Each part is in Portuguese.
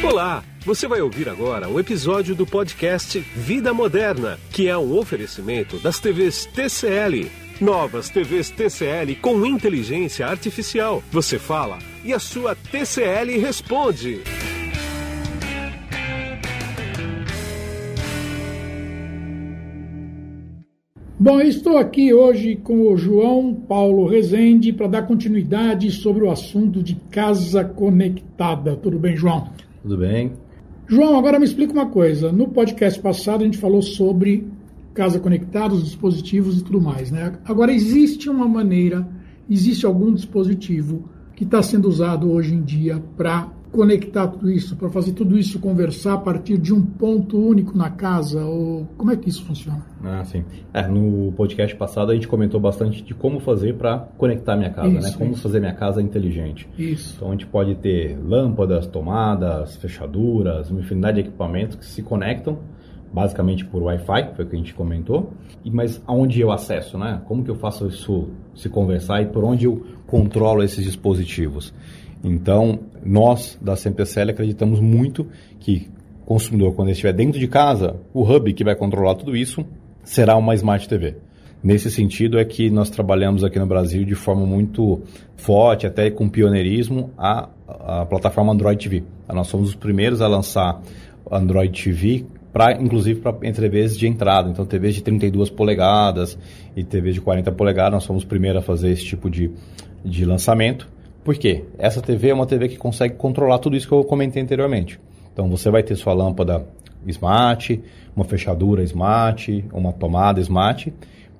Olá! Você vai ouvir agora um episódio do podcast Vida Moderna, que é um oferecimento das TVs TCL. Novas TVs TCL com inteligência artificial. Você fala e a sua TCL responde. Bom, estou aqui hoje com o João Paulo Rezende para dar continuidade sobre o assunto de casa conectada. Tudo bem, João? Tudo bem. João, agora me explica uma coisa. No podcast passado a gente falou sobre casa conectada, os dispositivos e tudo mais, né? Agora existe uma maneira, existe algum dispositivo que está sendo usado hoje em dia para conectar tudo isso, para fazer tudo isso conversar a partir de um ponto único na casa? Ou como é que isso funciona? Ah, sim. É, no podcast passado a gente comentou bastante de como fazer para conectar minha casa, né? isso, né? Como isso. fazer minha casa inteligente. Isso. Então a gente pode ter lâmpadas, tomadas, fechaduras, uma infinidade de equipamentos que se conectam basicamente por Wi-Fi, foi o que a gente comentou. E mas aonde eu acesso, né? Como que eu faço isso se conversar e por onde eu controlo esses dispositivos? Então, nós da CMPCL acreditamos muito que o consumidor, quando estiver dentro de casa, o hub que vai controlar tudo isso será uma Smart TV. Nesse sentido é que nós trabalhamos aqui no Brasil de forma muito forte, até com pioneirismo, a, a plataforma Android TV. Nós somos os primeiros a lançar Android TV para inclusive para TVs de entrada, então TVs de 32 polegadas e TVs de 40 polegadas, nós somos os primeiros a fazer esse tipo de, de lançamento. Por quê? Essa TV é uma TV que consegue controlar tudo isso que eu comentei anteriormente. Então você vai ter sua lâmpada smart, uma fechadura smart, uma tomada smart,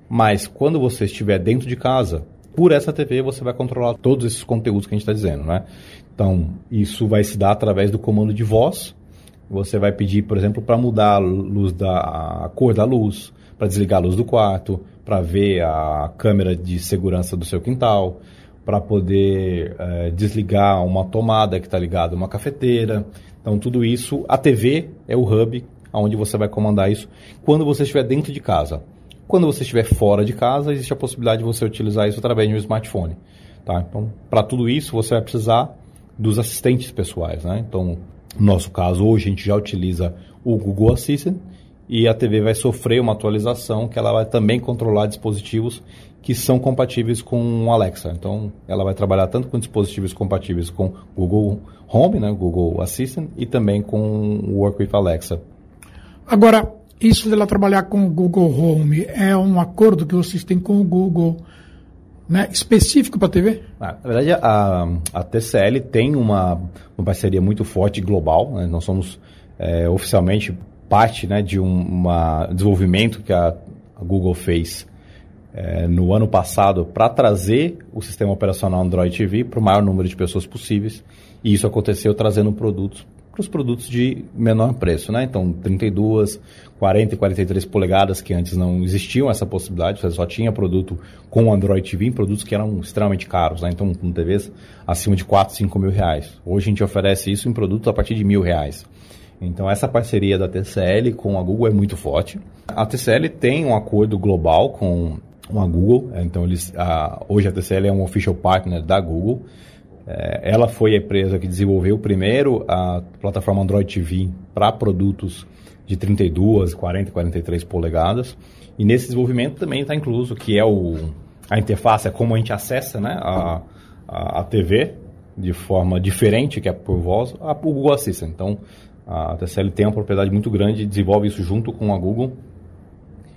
mas quando você estiver dentro de casa, por essa TV você vai controlar todos esses conteúdos que a gente está dizendo, né? Então isso vai se dar através do comando de voz. Você vai pedir, por exemplo, para mudar a luz da a cor da luz, para desligar a luz do quarto, para ver a câmera de segurança do seu quintal para poder é, desligar uma tomada que está ligada a uma cafeteira. Então, tudo isso, a TV é o hub onde você vai comandar isso quando você estiver dentro de casa. Quando você estiver fora de casa, existe a possibilidade de você utilizar isso através de um smartphone. Tá? Então, para tudo isso, você vai precisar dos assistentes pessoais. Né? Então, no nosso caso, hoje a gente já utiliza o Google Assistant e a TV vai sofrer uma atualização que ela vai também controlar dispositivos que são compatíveis com o Alexa. Então, ela vai trabalhar tanto com dispositivos compatíveis com Google Home, né, Google Assistant, e também com o Work with Alexa. Agora, isso dela trabalhar com o Google Home é um acordo que vocês têm com o Google né, específico para a TV? Ah, na verdade, a, a TCL tem uma, uma parceria muito forte global. Né? Nós somos é, oficialmente parte né, de um desenvolvimento que a, a Google fez é, no ano passado para trazer o sistema operacional Android TV para o maior número de pessoas possíveis. E isso aconteceu trazendo produtos para os produtos de menor preço, né? Então, 32, 40 e 43 polegadas, que antes não existiam essa possibilidade, você só tinha produto com Android TV, produtos que eram extremamente caros, né? Então, com TVs acima de 4, 5 mil reais. Hoje a gente oferece isso em produtos a partir de mil reais. Então, essa parceria da TCL com a Google é muito forte. A TCL tem um acordo global com a Google. É, então, eles, a, hoje a TCL é um official partner da Google. É, ela foi a empresa que desenvolveu primeiro a plataforma Android TV para produtos de 32, 40 e 43 polegadas. E nesse desenvolvimento também está incluso que é o, a interface, é como a gente acessa né, a, a, a TV de forma diferente, que é por voz, a, o Google Assistant. Então, a TCL tem uma propriedade muito grande, desenvolve isso junto com a Google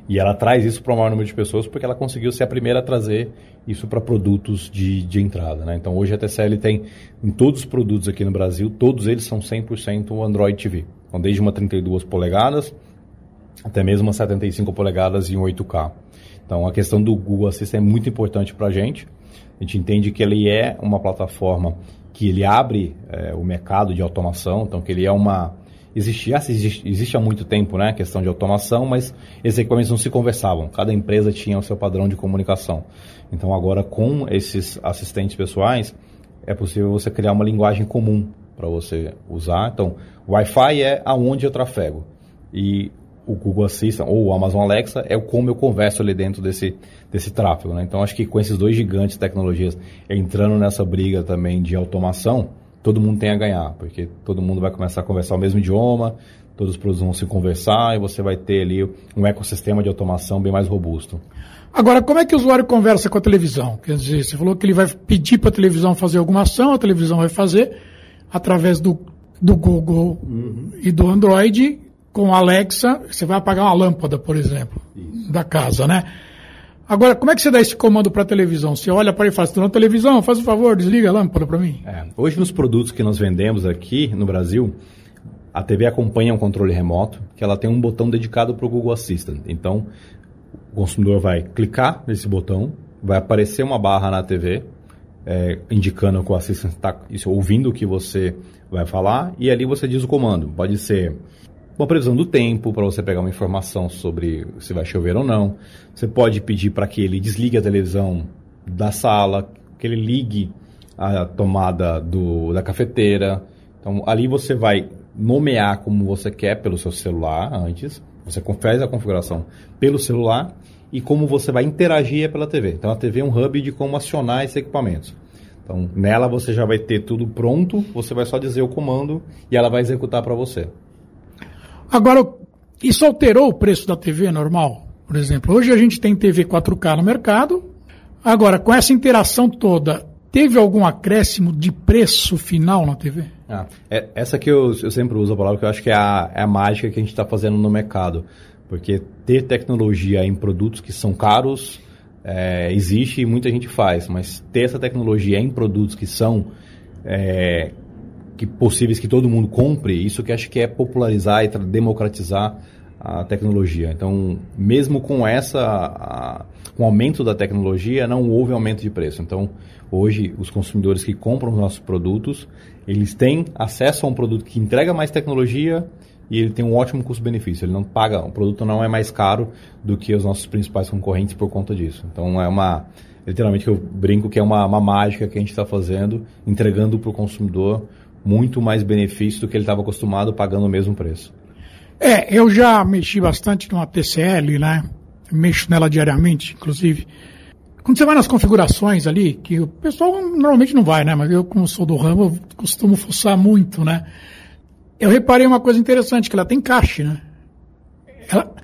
e ela traz isso para o maior número de pessoas porque ela conseguiu ser a primeira a trazer isso para produtos de, de entrada. Né? Então hoje a TCL tem em todos os produtos aqui no Brasil, todos eles são 100% Android TV. Então desde uma 32 polegadas até mesmo uma 75 polegadas em 8K. Então a questão do Google Assistant é muito importante para a gente. A gente entende que ele é uma plataforma que ele abre é, o mercado de automação, então que ele é uma existia, existe, existe há muito tempo, né, a questão de automação, mas esses equipamentos não se conversavam. Cada empresa tinha o seu padrão de comunicação. Então agora com esses assistentes pessoais é possível você criar uma linguagem comum para você usar. Então, Wi-Fi é aonde eu trafego e o Google Assistant ou o Amazon Alexa é como eu converso ali dentro desse, desse tráfego. Né? Então, acho que com esses dois gigantes de tecnologias entrando nessa briga também de automação, todo mundo tem a ganhar, porque todo mundo vai começar a conversar o mesmo idioma, todos os produtos vão se conversar e você vai ter ali um ecossistema de automação bem mais robusto. Agora, como é que o usuário conversa com a televisão? Quer dizer, você falou que ele vai pedir para a televisão fazer alguma ação, a televisão vai fazer através do, do Google uhum. e do Android com Alexa. Você vai apagar uma lâmpada, por exemplo, Isso. da casa, né? Agora, como é que você dá esse comando para a televisão? Você olha para ele e fala, na televisão, faz o favor, desliga a lâmpada para mim. É, hoje, nos produtos que nós vendemos aqui no Brasil, a TV acompanha um controle remoto, que ela tem um botão dedicado para o Google Assistant. Então, o consumidor vai clicar nesse botão, vai aparecer uma barra na TV, é, indicando que o Assistant está ouvindo o que você vai falar, e ali você diz o comando. Pode ser uma previsão do tempo, para você pegar uma informação sobre se vai chover ou não. Você pode pedir para que ele desligue a televisão da sala, que ele ligue a tomada do, da cafeteira. Então, ali você vai nomear como você quer pelo seu celular antes. Você faz a configuração pelo celular e como você vai interagir é pela TV. Então a TV é um hub de como acionar esses equipamentos. Então nela você já vai ter tudo pronto, você vai só dizer o comando e ela vai executar para você. Agora, isso alterou o preço da TV normal? Por exemplo, hoje a gente tem TV 4K no mercado. Agora, com essa interação toda, Teve algum acréscimo de preço final na TV? Ah, é, essa que eu, eu, sempre uso a palavra, que eu acho que é a, é a mágica que a gente está fazendo no mercado. Porque ter tecnologia em produtos que são caros é, existe e muita gente faz, mas ter essa tecnologia em produtos que são é, que possíveis que todo mundo compre, isso que acho que é popularizar e democratizar a tecnologia. Então, mesmo com essa, a, com o aumento da tecnologia, não houve aumento de preço. Então, hoje, os consumidores que compram os nossos produtos, eles têm acesso a um produto que entrega mais tecnologia e ele tem um ótimo custo-benefício. Ele não paga, o produto não é mais caro do que os nossos principais concorrentes por conta disso. Então, é uma, literalmente, eu brinco que é uma, uma mágica que a gente está fazendo, entregando para o consumidor muito mais benefício do que ele estava acostumado pagando o mesmo preço. É, eu já mexi bastante numa TCL, né? Mexo nela diariamente, inclusive. Quando você vai nas configurações ali, que o pessoal normalmente não vai, né? Mas eu, como sou do ramo, costumo fuçar muito, né? Eu reparei uma coisa interessante, que ela tem cache, né? Ela,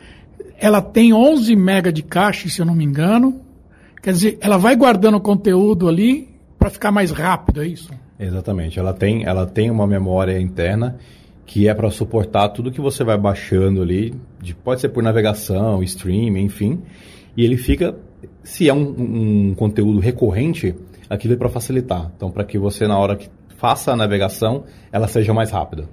ela tem 11 MB de cache, se eu não me engano. Quer dizer, ela vai guardando o conteúdo ali para ficar mais rápido, é isso? Exatamente. Ela tem, ela tem uma memória interna que é para suportar tudo que você vai baixando ali, de, pode ser por navegação, streaming, enfim, e ele fica, se é um, um conteúdo recorrente, aquilo é para facilitar. Então, para que você, na hora que faça a navegação, ela seja mais rápida.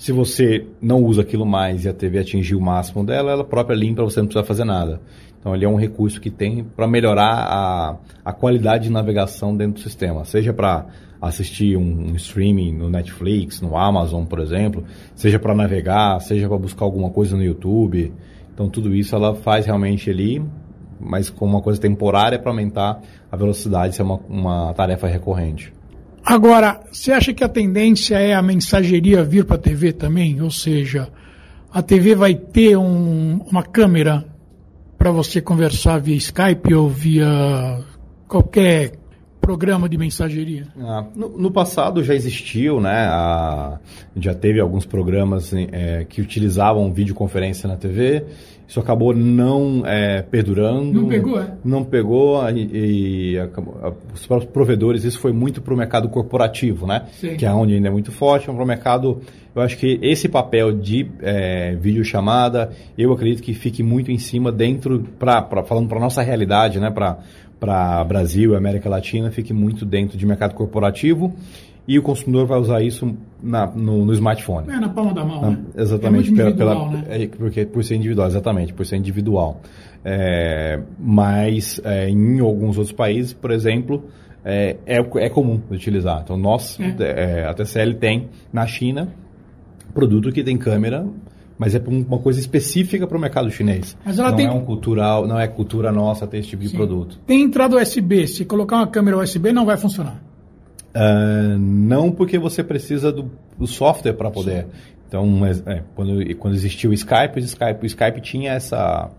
Se você não usa aquilo mais e a TV atingir o máximo dela, ela própria limpa, você não precisa fazer nada. Então, ele é um recurso que tem para melhorar a, a qualidade de navegação dentro do sistema, seja para assistir um, um, streaming no Netflix, no Amazon, por exemplo, seja para navegar, seja para buscar alguma coisa no YouTube. Então tudo isso ela faz realmente ali, mas com uma coisa temporária para aumentar a velocidade, isso é uma, uma tarefa recorrente. Agora, você acha que a tendência é a mensageria vir para a TV também? Ou seja, a TV vai ter um, uma câmera para você conversar via Skype ou via qualquer programa de mensageria? Ah, no, no, passado já existiu, né? A, já teve alguns programas é, que utilizavam videoconferência na TV. Isso acabou não é, perdurando. Não pegou, é? Não pegou e, e acabou, os próprios provedores, isso foi muito para o mercado corporativo, né? Sim. Que é onde ainda é muito forte, para o mercado... Eu acho que esse papel de é, videochamada, eu acredito que fique muito em cima dentro, pra, pra falando para a nossa realidade, né? Para para Brasil e América Latina fique muito dentro de mercado corporativo e o consumidor vai usar isso na, no, no, smartphone. É, na palma da mão. Na, né? Exatamente. É pela, pela, né? é, porque, por ser individual, exatamente, por ser individual. É, mas é, em alguns outros países, por exemplo, é, é, é comum utilizar. Então, nós, é. A TCL tem na China produto que tem câmera mas é uma coisa específica para o mercado chinês. Mas ela não tem... é um cultural, não é cultura nossa ter esse tipo Sim. de produto. Tem entrada USB. Se colocar uma câmera USB, não vai funcionar. Uh, não porque você precisa do, do software para poder. Sim. Então, é, quando, quando existiu o Skype, o Skype, o Skype tinha essa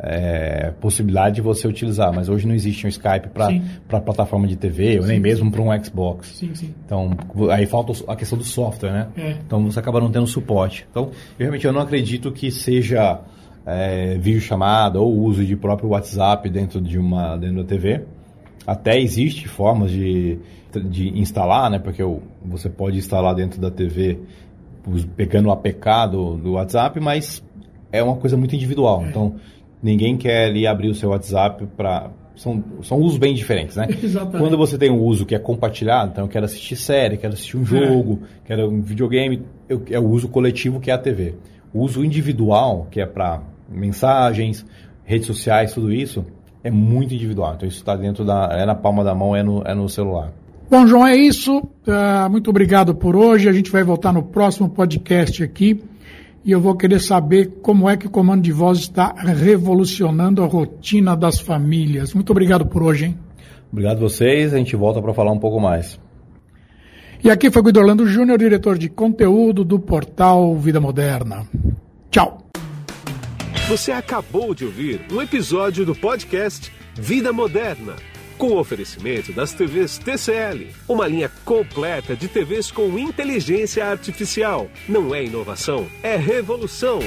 é, possibilidade de você utilizar, mas hoje não existe um Skype para plataforma de TV ou sim, nem mesmo para um Xbox. Sim, sim. Então, aí falta a questão do software, né? É. Então você acaba não tendo suporte. Então, eu realmente eu não acredito que seja é, vídeo chamada ou uso de próprio WhatsApp dentro de uma dentro da TV. Até existe formas de, de instalar, né? Porque você pode instalar dentro da TV pegando o APK do, do WhatsApp, mas é uma coisa muito individual. É. Então, ninguém quer ir abrir o seu WhatsApp para são, são usos bem diferentes, né? Exatamente. Quando você tem um uso que é compartilhado, então eu quero assistir série, quero assistir um jogo, é. quero um videogame, eu, é o uso coletivo que é a TV. O uso individual, que é para mensagens, redes sociais, tudo isso, é muito individual. Então isso está dentro da. é na palma da mão, é no, é no celular. Bom, João, é isso. Uh, muito obrigado por hoje. A gente vai voltar no próximo podcast aqui e eu vou querer saber como é que o comando de voz está revolucionando a rotina das famílias. Muito obrigado por hoje, hein? Obrigado a vocês, a gente volta para falar um pouco mais. E aqui foi Guido Orlando Júnior, diretor de conteúdo do portal Vida Moderna. Tchau. Você acabou de ouvir um episódio do podcast Vida Moderna com o oferecimento das TVs TCL, uma linha completa de TVs com inteligência artificial. Não é inovação, é revolução.